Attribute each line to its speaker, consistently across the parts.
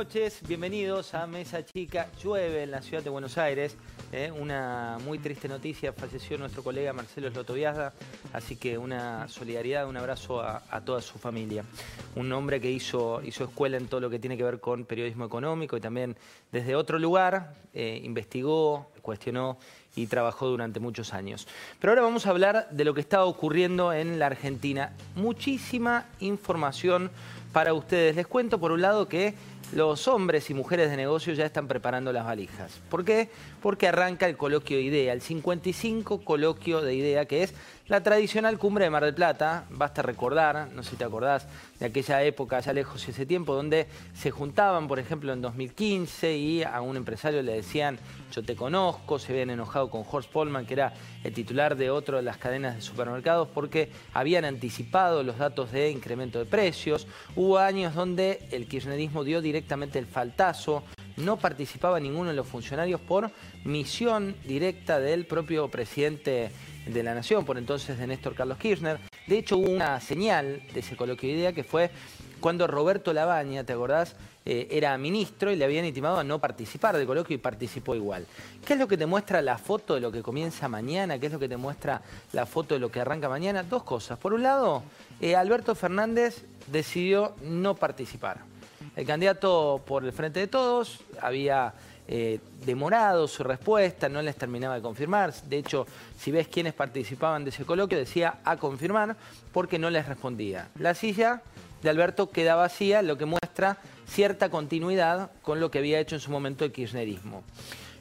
Speaker 1: Noches, bienvenidos a Mesa Chica. Llueve en la ciudad de Buenos Aires. ¿eh? Una muy triste noticia, falleció nuestro colega Marcelo Slotoviazda, así que una solidaridad, un abrazo a, toda su familia. Un hombre que hizo, hizo escuela en todo lo que tiene que ver con periodismo económico y también desde otro lugar eh, investigó, cuestionó y trabajó durante muchos años. Pero ahora vamos a hablar de lo que está ocurriendo en la Argentina. Muchísima información para ustedes. Les cuento por un lado que los hombres y mujeres de negocio ya están preparando las valijas. ¿Por qué? Porque arranca el coloquio de IDEA, el 55 coloquio de IDEA, que es la tradicional cumbre de Mar del Plata. Basta recordar, no sé si te acordás, de aquella época, ya lejos ese tiempo, donde se juntaban, por ejemplo, en 2015 y a un empresario le decían, yo te conozco, se habían enojado con Horst Polman, que era el titular de otro de las cadenas de supermercados, porque habían anticipado los datos de incremento de precios. Hubo años donde el kirchnerismo dio directamente el faltazo, no participaba ninguno de los funcionarios por misión directa del propio presidente de la Nación, por entonces de Néstor Carlos Kirchner. De hecho, hubo una señal de ese coloquio de idea que fue cuando Roberto Labaña, ¿te acordás? Eh, era ministro y le habían intimado a no participar del coloquio y participó igual. ¿Qué es lo que te muestra la foto de lo que comienza mañana? ¿Qué es lo que te muestra la foto de lo que arranca mañana? Dos cosas. Por un lado, eh, Alberto Fernández decidió no participar. El candidato por el Frente de Todos había eh, demorado su respuesta, no les terminaba de confirmar. De hecho, si ves quiénes participaban de ese coloquio, decía a confirmar porque no les respondía. La silla de Alberto queda vacía, lo que muestra cierta continuidad con lo que había hecho en su momento el kirchnerismo.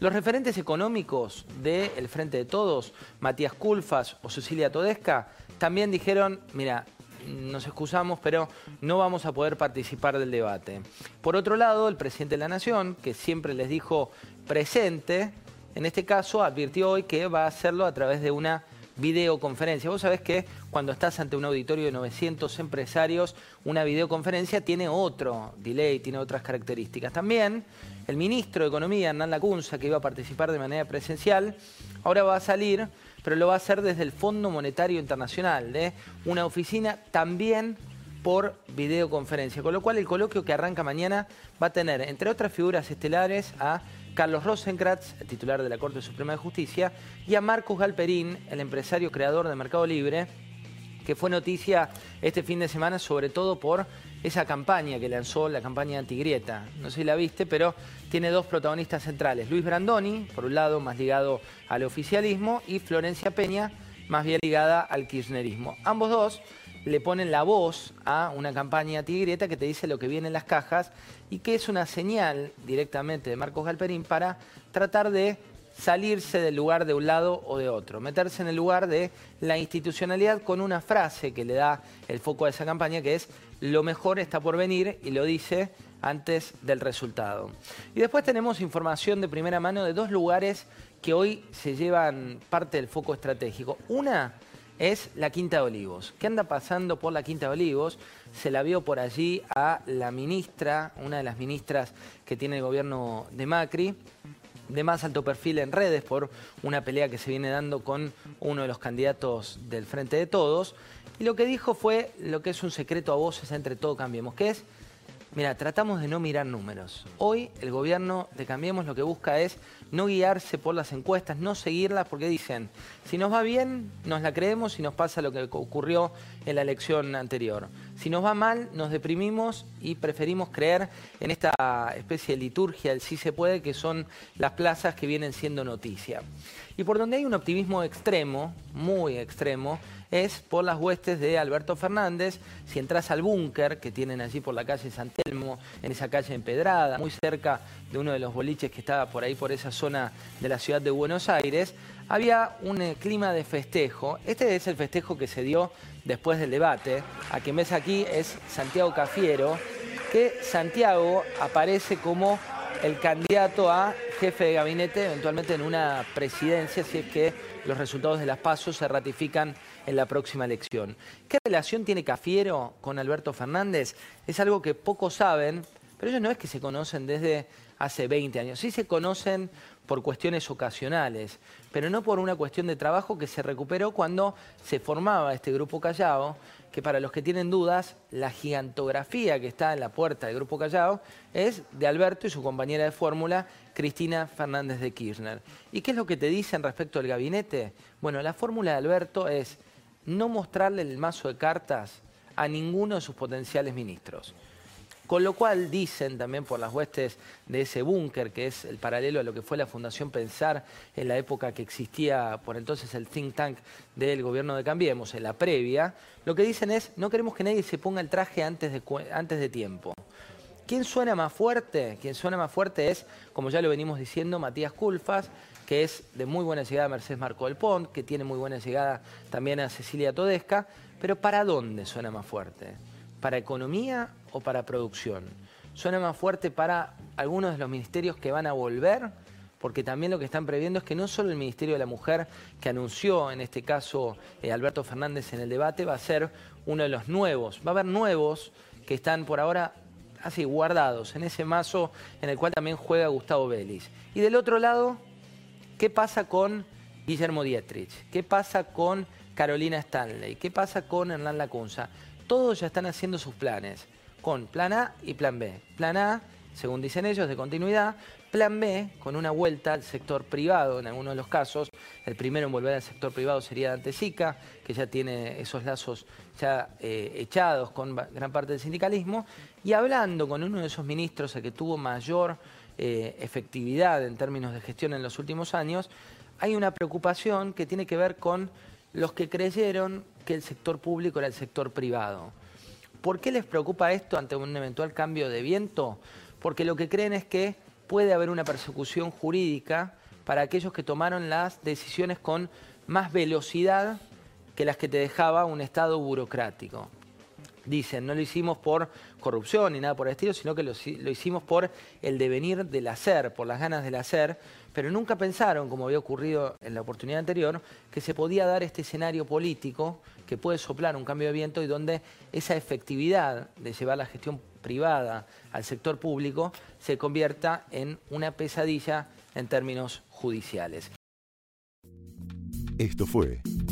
Speaker 1: Los referentes económicos del Frente de Todos, Matías Culfas o Cecilia Todesca, también dijeron, mira, nos excusamos, pero no vamos a poder participar del debate. Por otro lado, el presidente de la Nación, que siempre les dijo presente, en este caso advirtió hoy que va a hacerlo a través de una videoconferencia. Vos sabés que cuando estás ante un auditorio de 900 empresarios, una videoconferencia tiene otro delay, tiene otras características. También el ministro de Economía, Hernán Lacunza, que iba a participar de manera presencial, ahora va a salir pero lo va a hacer desde el Fondo Monetario Internacional, de una oficina también por videoconferencia, con lo cual el coloquio que arranca mañana va a tener, entre otras figuras estelares, a Carlos Rosenkratz, el titular de la Corte Suprema de Justicia, y a Marcos Galperín, el empresario creador de Mercado Libre, que fue noticia este fin de semana sobre todo por esa campaña que lanzó, la campaña antigrieta. No sé si la viste, pero tiene dos protagonistas centrales. Luis Brandoni, por un lado, más ligado al oficialismo, y Florencia Peña, más bien ligada al kirchnerismo. Ambos dos le ponen la voz a una campaña antigrieta que te dice lo que viene en las cajas y que es una señal directamente de Marcos Galperín para tratar de salirse del lugar de un lado o de otro, meterse en el lugar de la institucionalidad con una frase que le da el foco a esa campaña que es lo mejor está por venir y lo dice antes del resultado. Y después tenemos información de primera mano de dos lugares que hoy se llevan parte del foco estratégico. Una es la Quinta de Olivos. ¿Qué anda pasando por la Quinta de Olivos? Se la vio por allí a la ministra, una de las ministras que tiene el gobierno de Macri, de más alto perfil en redes por una pelea que se viene dando con uno de los candidatos del Frente de Todos. Y lo que dijo fue lo que es un secreto a voces entre todo Cambiemos, que es, mira, tratamos de no mirar números. Hoy el gobierno de Cambiemos lo que busca es no guiarse por las encuestas, no seguirlas porque dicen, si nos va bien, nos la creemos y nos pasa lo que ocurrió en la elección anterior. Si nos va mal, nos deprimimos y preferimos creer en esta especie de liturgia del sí se puede, que son las plazas que vienen siendo noticia. Y por donde hay un optimismo extremo, muy extremo, es por las huestes de Alberto Fernández. Si entras al búnker que tienen allí por la calle San Telmo, en esa calle empedrada, muy cerca de uno de los boliches que estaba por ahí, por esa zona de la ciudad de Buenos Aires, había un eh, clima de festejo. Este es el festejo que se dio después del debate. A quien ves aquí es Santiago Cafiero, que Santiago aparece como el candidato a jefe de gabinete, eventualmente en una presidencia, si es que los resultados de las pasos se ratifican en la próxima elección. ¿Qué relación tiene Cafiero con Alberto Fernández? Es algo que pocos saben, pero ellos no es que se conocen desde hace 20 años. Sí se conocen por cuestiones ocasionales, pero no por una cuestión de trabajo que se recuperó cuando se formaba este Grupo Callao, que para los que tienen dudas, la gigantografía que está en la puerta del Grupo Callao es de Alberto y su compañera de fórmula, Cristina Fernández de Kirchner. ¿Y qué es lo que te dicen respecto al gabinete? Bueno, la fórmula de Alberto es no mostrarle el mazo de cartas a ninguno de sus potenciales ministros. Con lo cual dicen también por las huestes de ese búnker, que es el paralelo a lo que fue la Fundación Pensar en la época que existía por entonces el think tank del gobierno de Cambiemos, en la previa, lo que dicen es no queremos que nadie se ponga el traje antes de, tiempo. ¿Quién suena más fuerte? Quien suena más fuerte es, como ya lo venimos diciendo, Matías Culfas, que es de muy buena llegada a Mercedes Marco del Pont, que tiene muy buena llegada también a Cecilia Todesca, pero ¿para dónde suena más fuerte? ¿Para economía o para producción? ¿Suena más fuerte para algunos de los ministerios que van a volver? Porque también lo que están previendo es que no solo el Ministerio de la Mujer, que anunció en este caso eh, Alberto Fernández en el debate, va a ser uno de los nuevos. Va a haber nuevos que están por ahora así guardados en ese mazo en el cual también juega Gustavo Vélez. Y del otro lado, ¿qué pasa con Guillermo Dietrich? ¿Qué pasa con Carolina Stanley? ¿Qué pasa con Hernán Lacunza? todos ya están haciendo sus planes, con plan A y plan B. Plan A, según dicen ellos, de continuidad. Plan B, con una vuelta al sector privado en algunos de los casos. El primero en volver al sector privado sería Dante Sica, que ya tiene esos lazos ya eh, echados con gran parte del sindicalismo. Y hablando con uno de esos ministros, el que tuvo mayor eh, efectividad en términos de gestión en los últimos años, hay una preocupación que tiene que ver con los que creyeron que el sector público era el sector privado. ¿Por qué les preocupa esto ante un eventual cambio de viento? Porque lo que creen es que puede haber una persecución jurídica para aquellos que tomaron las decisiones con más velocidad que las que te dejaba un Estado burocrático dicen, no lo hicimos por corrupción ni nada por el estilo, sino que lo, hicimos por el devenir del hacer, por las ganas del hacer, pero nunca pensaron, como había ocurrido en la oportunidad anterior, que se podía dar este escenario político que puede soplar un cambio de viento y donde esa efectividad de llevar la gestión privada al sector público se convierta en una pesadilla en términos judiciales.
Speaker 2: Esto fue